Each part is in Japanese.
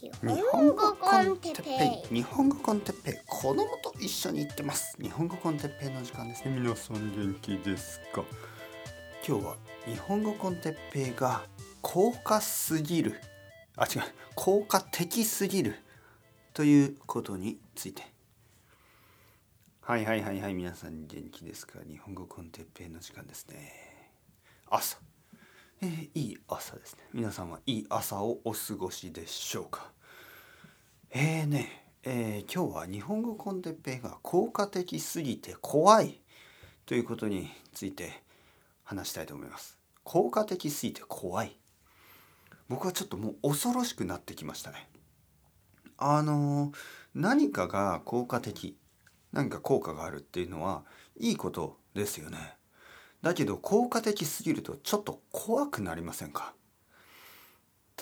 日日本語 con Teppei。日本語 con Teppei。子供と一緒に行ってます。日本語 con Teppei の時間ですね。皆さん元気ですか？今日は日本語 con Teppei が高価すぎる。あ違う。効果的すぎるということについて。はいはいはいはい。皆さん元気ですか？日本語 con Teppei の時間ですね。朝えー、いい朝ですね。皆さんはいい朝をお過ごしでしょうか？えーね、えー、今日は日本語コンテッペイが効果的すぎて怖いということについて話したいと思います。効果的すぎて怖い。僕はちょっともう恐ろしくなってきましたね。あの何かが効果的何か効果があるっていうのはいいことですよね。だけど効果的すぎるとちょっと怖くなりませんか？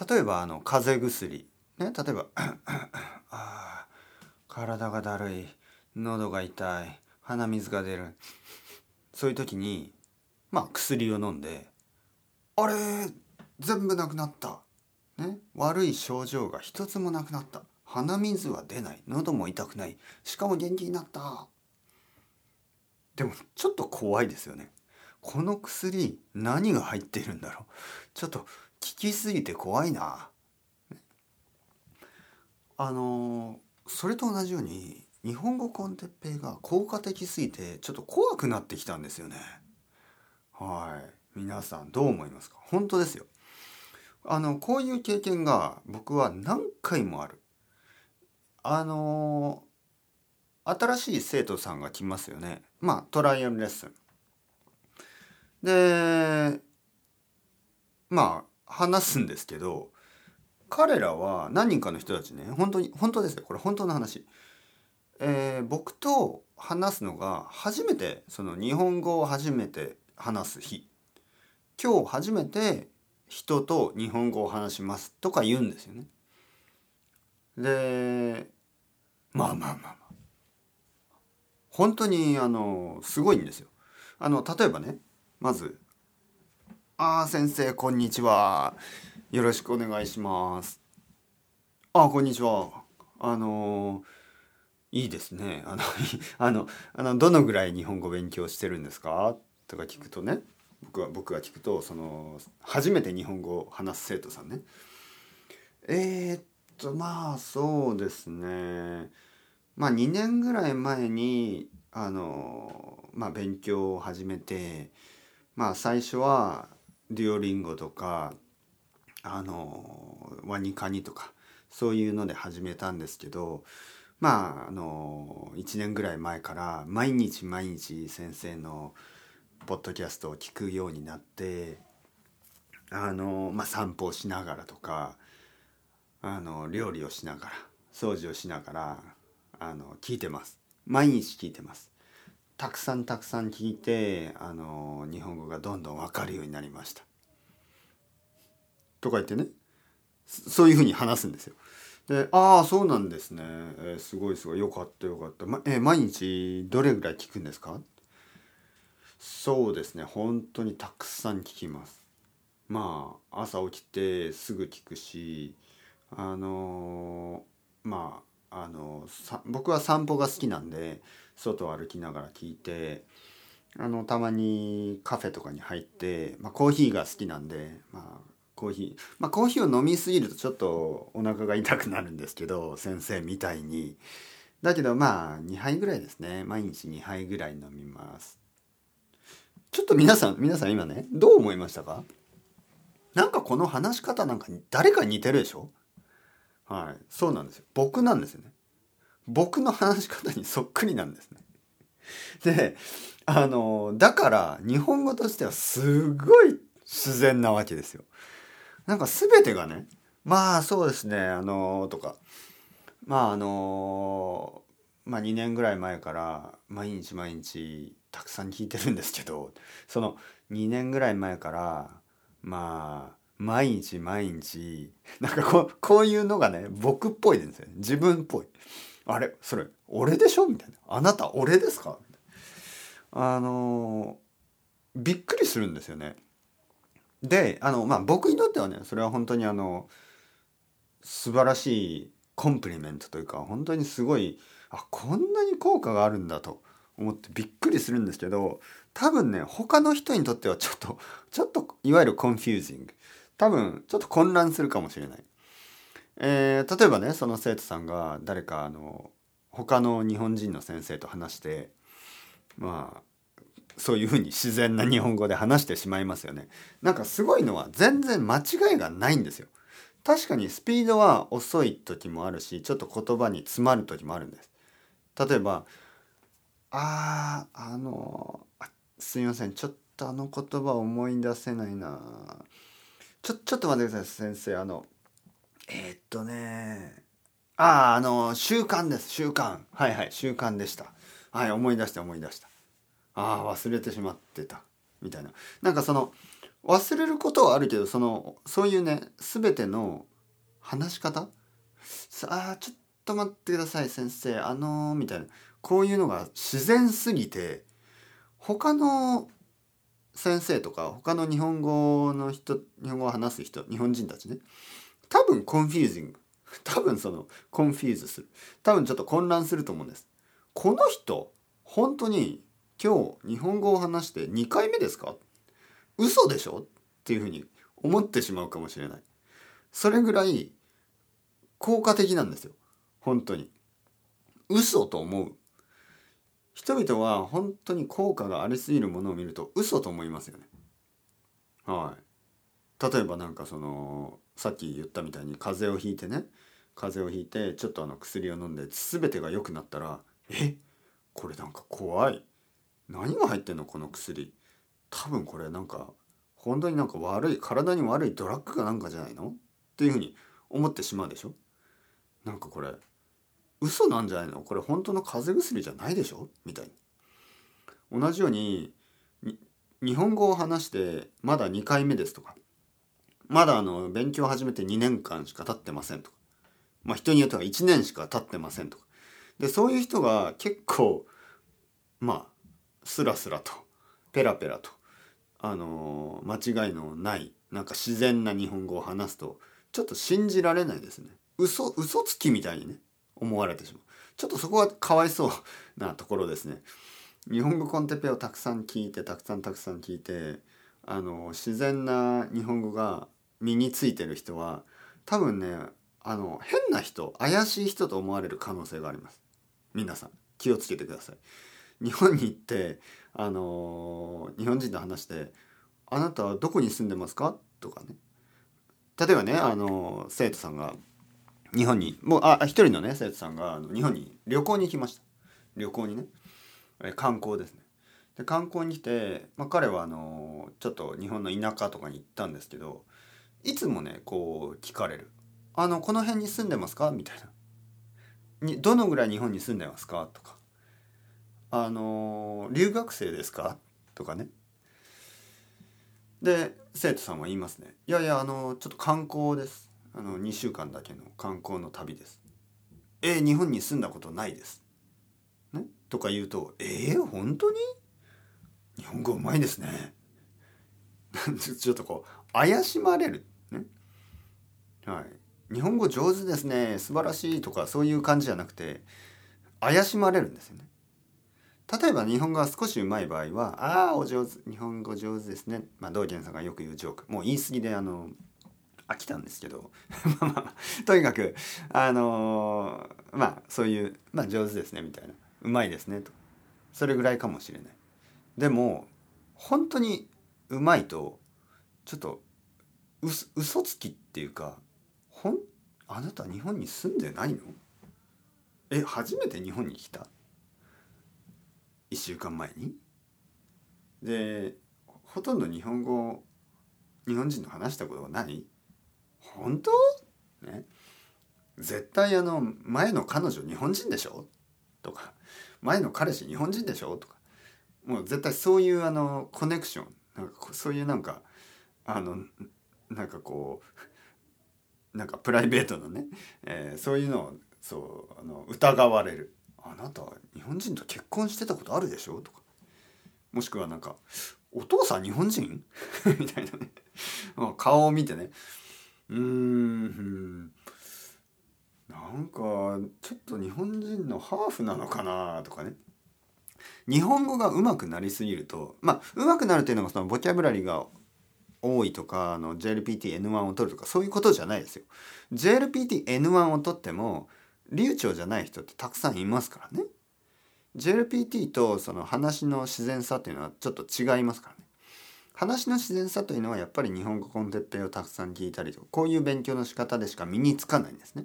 例えばあの風邪薬。ね例えば あ体がだるい。喉が痛い。鼻水が出る。そういう時にまあ薬を飲んであれ全部なくなった、ね、悪い症状が一つもなくなった。鼻水は出ない。喉も痛くない。しかも元気になった。でもちょっと怖いですよね。この薬何が入っているんだろう？ちょっと効きすぎて怖いな。あのそれと同じように日本語コンテッペイが効果的すぎてちょっと怖くなってきたんですよね。はい。皆さんどう思いますか？本当ですよ。あのこういう経験が僕は何回もある。あの新しい生徒さんが来ますよね。まあトライアルレッスン。でまあ話すんですけど彼らは何人かの人たちね本当に本当ですよこれ本当の話。えー、僕と話すのが初めてその日本語を初めて話す日今日初めて人と日本語を話しますとか言うんですよね。でまあまあまあまあ本当にあのすごいんですよ。あの例えばねまず「ああ先生こんにちは。よろしくお願いします」「ああこんにちは。あのいいですね。あの あのあのどのぐらい日本語勉強してるんですか?」とか聞くとね。僕は僕が聞くとその初めて日本語を話す生徒さんね。えー、っとまあそうですね。まあ2年ぐらい前にあのまあ勉強を始めてまあ最初はデュオリンゴとかあのワニカニとかそういうので始めたんですけどまああの1年ぐらい前から毎日毎日先生のポッドキャストを聞くようになってあの、まあ、散歩をしながらとかあの料理をしながら掃除をしながらあの聞いてます。毎日聞いてます。たくさんたくさん聞いてあの日本語がどんどん分かるようになりました。とか言ってねそういうふうに話すんですよ。で「ああそうなんですね、えー、すごいすごいよかったよかった、まえー、毎日どれぐらい聞くんですか?」そうですね本当にたくさん聞きます。まあ朝起きてすぐ聞くしあのー、まああの僕は散歩が好きなんで外を歩きながら聞いてあのたまにカフェとかに入って、まあ、コーヒーが好きなんで、まあ、コーヒーまあコーヒーを飲みすぎるとちょっとお腹が痛くなるんですけど 先生みたいに。だけどまあ2杯ぐらいですね。毎日2杯ぐらい飲みます。ちょっと皆さん皆さん今ねどう思いましたか？なんかこの話し方なんか誰かに似てるでしょ？はい。そうなんですよ。僕なんですよね。僕の話し方にそっくりなんですね。であのだから日本語としてはすごい自然なわけですよ。なんか全てがねまあそうですねあのとかまああのまあ2年ぐらい前から毎日毎日たくさん聞いてるんですけどその2年ぐらい前からまあ毎日毎日なんかこうこういうのがね僕っぽいですよね自分っぽい。あれそれ俺でしょ？みたいなあなた俺ですか？あのびっくりするんですよね。であのまあ僕にとってはねそれは本当にあの素晴らしい compliment というか本当にすごいあこんなに効果があるんだと思ってびっくりするんですけど多分ね他の人にとってはちょっとちょっといわゆる confusing 多分ちょっと混乱するかもしれない。えー、例えばねその生徒さんが誰かあの他の日本人の先生と話してまあそういうふうに自然な日本語で話してしまいますよね。なんかすごいのは全然間違いがないんですよ。確かにスピードは遅い時もあるしちょっと言葉に詰まる時もあるんです。例えば「あーあのすいませんちょっとあの言葉思い出せないなちょちょっと待ってください先生あのえー、っとねあああの習慣です習慣。はいはい。習慣でした。はい思い出して思い出した。ああ忘れてしまってた。みたいな。なんかその忘れることはあるけどそのそういうね全ての話し方？さあちょっと待ってください先生。あのー、みたいな。こういうのが自然すぎて他の先生とか他の日本語の人日本語を話す人日本人たちね多分コンフュージング多分その confuse する。多分ちょっと混乱すると思うんです。この人本当に今日日本語を話して2回目ですか？嘘でしょ？っていうふうに思ってしまうかもしれない。それぐらい効果的なんですよ。本当に。嘘と思う。人々は本当に効果がありすぎるものを見ると嘘と思いますよね。はい。例えばなんかそのさっき言ったみたいに風邪をひいてね風邪をひいてちょっとあの薬を飲んで全てが良くなったらえ？これなんか怖い。何が入ってんの？この薬。多分これなんか本当になんか悪い体に悪いドラッグかなんかじゃないの？っていうふうに思ってしまうでしょ？なんかこれ嘘なんじゃないの？これ本当の風邪薬じゃないでしょ？みたいに。同じように日本語を話してまだ2回目ですとか。まだあの勉強を始めて2年間しか経ってませんとか。まあ人によっては1年しか経ってませんとか。でそういう人が結構まあスラスラとペラペラとあの間違いのないなんか自然な日本語を話すとちょっと信じられないですね。嘘嘘つきみたいにね思われてしまう。ちょっとそこはかわいそうなところですね。日本語コンテペをたくさん聞いてたくさんたくさん聞いてあの自然な日本語が身についてる人は多分ねあの変な人怪しい人と思われる可能性があります。皆さん気をつけてください。日本に行ってあの日本人と話して「あなたはどこに住んでますか?」とかね。例えばねあの生徒さんが日本にもうあ一人のね生徒さんが日本に旅行に行きました。旅行にね。観光ですね。で観光に来て、まあ、彼はあのちょっと日本の田舎とかに行ったんですけどいつもねこう聞かれる「あのこの辺に住んでますか?」みたいな。に「どのぐらい日本に住んでますか?」とか「あの留学生ですか?」とかね。で生徒さんは言いますね「いやいやあのちょっと観光です。あの2週間だけの観光の旅です」「えー、日本に住んだことないです」ね、とか言うと「えー、本当に？日本語うまいですね」ちょっとこう怪しまれる。はい。日本語上手ですね。素晴らしいとかそういう感じじゃなくて怪しまれるんですよね。例えば日本語が少しうまい場合は「ああお上手日本語上手ですね」まあ道元さんがよく言うジョーク。もう言い過ぎであの飽きたんですけど。まあまあとにかくあのー、まあそういう「まあ上手ですね」みたいな「うまいですね」と。それぐらいかもしれない。でも本当にうまいとちょっとう嘘つきっていうかほんあなた日本に住んでないの？え初めて日本に来た？1週間前に？でほとんど日本語日本人と話したことがない？本当？ね。絶対あの前の彼女日本人でしょ？とか。前の彼氏日本人でしょ？とか。もう絶対そういうあのコネクション。なんかそういうなんかあのなんかこうなんかプライベートのね、えー、そういうのをそうあの疑われる。あなた日本人と結婚してたことあるでしょ?」とか。もしくはなんか「お父さん日本人? 」みたいなね。顔を見てね「うーんはちょっと日本人のハーフなのかな？とかね。日本語が上手くなりすぎるとまあ上手くなるっていうのがそのボキャブラリーが多いとかあの JLPTN1 を取るとかそういうことじゃないですよ。JLPTN1 を取っても流暢じゃない人ってたくさんいますからね。JLPT とその話の自然さっていうのはちょっと違いますからね。話の自然さというのはやっぱり日本語コンテッペイをたくさん聞いたりとかこういう勉強の仕方でしか身につかないんですね。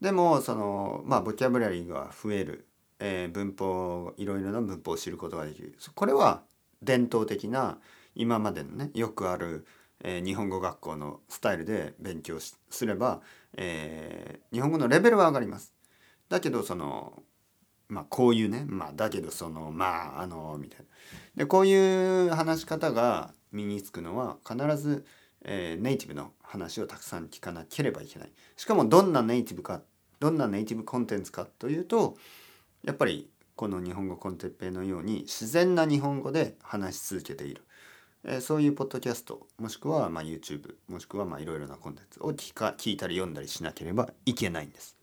でもそのまあボキャブラリーが増える、えー、文法いろいろな文法を知ることができるこれは伝統的な今までのねよくある、えー、日本語学校のスタイルで勉強すれば、えー、日本語のレベルは上がります。だけどそのまあこういうねまあだけどそのまああのみたいな。でこういう話し方が身につくのは必ず、えー、ネイティブの話をたくさん聞かなければいけない。しかもどんなネイティブかどんなネイティブコンテンツかというとやっぱりこの日本語コンテッペイのように自然な日本語で話し続けている。え、そういうポッドキャストもしくはまあ YouTube もしくはいろいろなコンテンツを聞か聞いたり読んだりしなければいけないんです。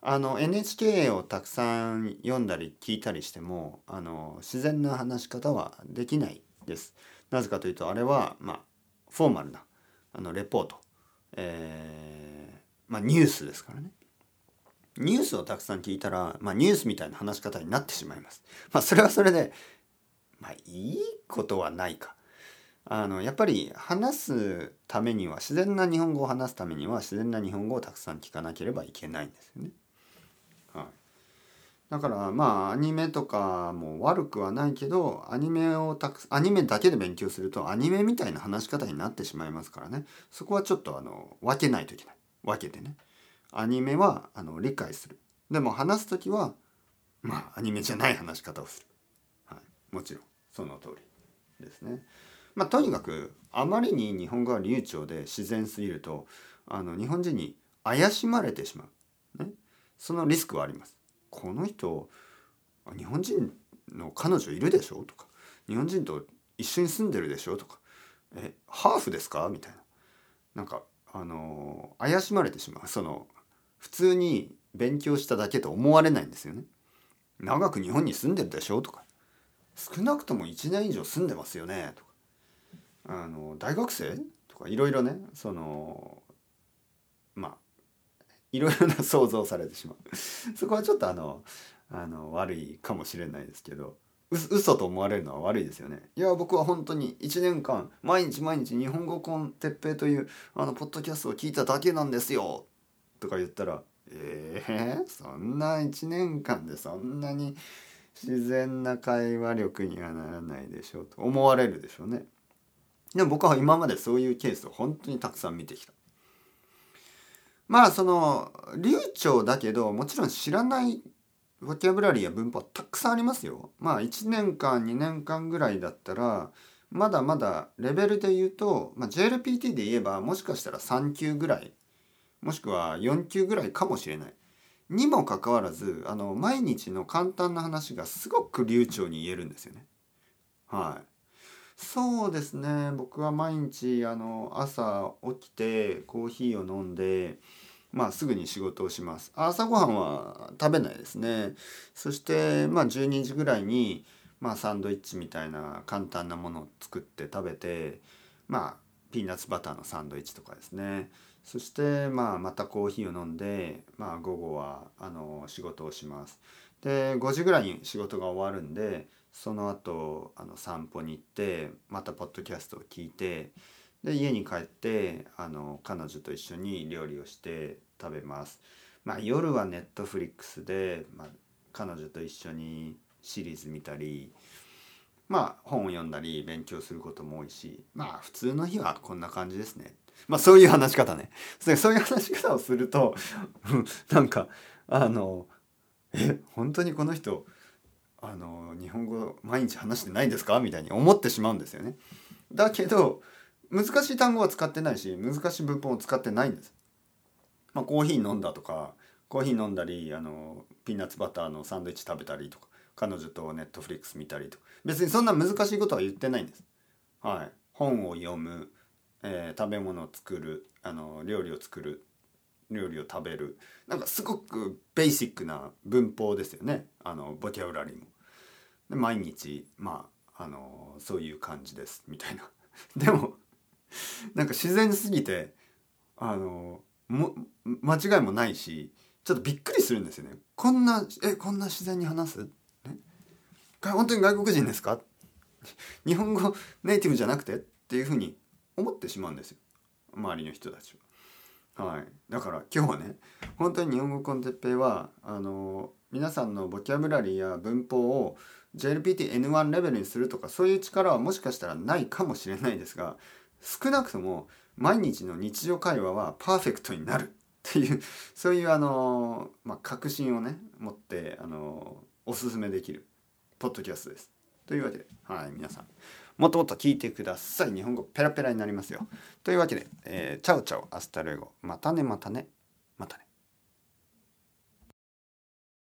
あの NHK をたくさん読んだり聞いたりしてもあの自然な話し方はできないです。なぜかというとあれはまあフォーマルなあのレポート、えー、まあ、ニュースですからね。ニュースをたくさん聞いたら、まあ、ニュースみたいな話し方になってしまいます。まあ、それはそれで、まあ、いいことはないか。あのやっぱり話すためには自然な日本語を話すためには自然な日本語をたくさん聞かなければいけないんですよね。はい、だからまあアニメとかも悪くはないけどアニメをたくアニメだけで勉強するとアニメみたいな話し方になってしまいますからね。そこはちょっとあの分けないといけない。分けてね。アニメはあの理解する。でも話す時はまあアニメじゃない話し方をする、はい、もちろんその通りですね。まあ、とにかくあまりに日本語が流暢で自然すぎるとあの日本人に怪しまれてしまう、ね、そのリスクはあります。この人日本人の彼女いるでしょ？とか。日本人と一緒に住んでるでしょ？とか。えハーフですか？みたいな。なんかあの怪しまれてしまう。その普通に勉強しただけと思われないんですよね。長く日本に住んでるでしょ？とか。少なくとも1年以上住んでますよね？とか。あの大学生？とかいろいろねそのまあいろいろな想像されてしまう。そこはちょっとあのあの悪いかもしれないですけどう嘘と思われるのは悪いですよね。いや僕は本当に1年間毎日毎日日本語コンテッペイというあのポッドキャストを聞いただけなんですよ。とか言ったらえー、そんな1年間でそんなに自然な会話力にはならないでしょうと思われるでしょうね。でも僕は今までそういうケースを本当にたくさん見てきた。まあその流暢だけどもちろん知らないボキャブラリーや文法はたくさんありますよ。まあ1年間2年間ぐらいだったらまだまだレベルで言うと、まあ、JLPT で言えばもしかしたら3級ぐらいもしくは4級ぐらいかもしれない。にもかかわらずあの毎日の簡単な話がすごく流暢に言えるんですよね。はい。そうですね。僕は毎日あの朝起きてコーヒーを飲んでまあすぐに仕事をします。朝ごはんは食べないですね。そしてまあ12時ぐらいにまあサンドイッチみたいな簡単なものを作って食べてまあピーナッツバターのサンドイッチとかですね。そしてまあまたコーヒーを飲んでまあ午後はあの仕事をします。で5時ぐらいに仕事が終わるんでその後あの散歩に行ってまたポッドキャストを聞いてで家に帰ってあの彼女と一緒に料理をして食べます。まあ、夜はネットフリックスで、まあ、彼女と一緒にシリーズ見たりまあ本を読んだり勉強することも多いしまあ普通の日はこんな感じですね。まあそういう話し方ね。そういう話し方をすると なんかあのえ本当にこの人あの日本語毎日話してないですか？みたいに思ってしまうんですよね。だけど難しい単語は使ってないし難しい文法を使ってないんです。まあ、コーヒー飲んだとかコーヒー飲んだりあのピーナッツバターのサンドイッチ食べたりとか彼女とネットフリックス見たりとか別にそんな難しいことは言ってないんです。はい、本を読む、えー、食べ物を作るあの料理を作る料理を食べるなんかすごくベーシックな文法ですよねあのボキャブラリーも。で毎日まああのそういう感じですみたいな。でもなんか自然すぎてあのも間違いもないしちょっとびっくりするんですよね。こんなえこんな自然に話す、ね、本当に外国人ですか？日本語ネイティブじゃなくて？っていうふうに思ってしまうんですよ周りの人たちは。はい、だから今日はね本当に日本語コンテッペイはあの皆さんのボキャブラリーや文法を JLPT N1 レベルにするとかそういう力はもしかしたらないかもしれないですが少なくとも毎日の日常会話はパーフェクトになるっていうそういうあの、まあ、確信をね持ってあのおすすめできるポッドキャストです。というわけで、はい、皆さんもっともっと聞いてください。日本語ペラペラになりますよ。というわけで、えー、 ciao ciao hasta luego またねまたね。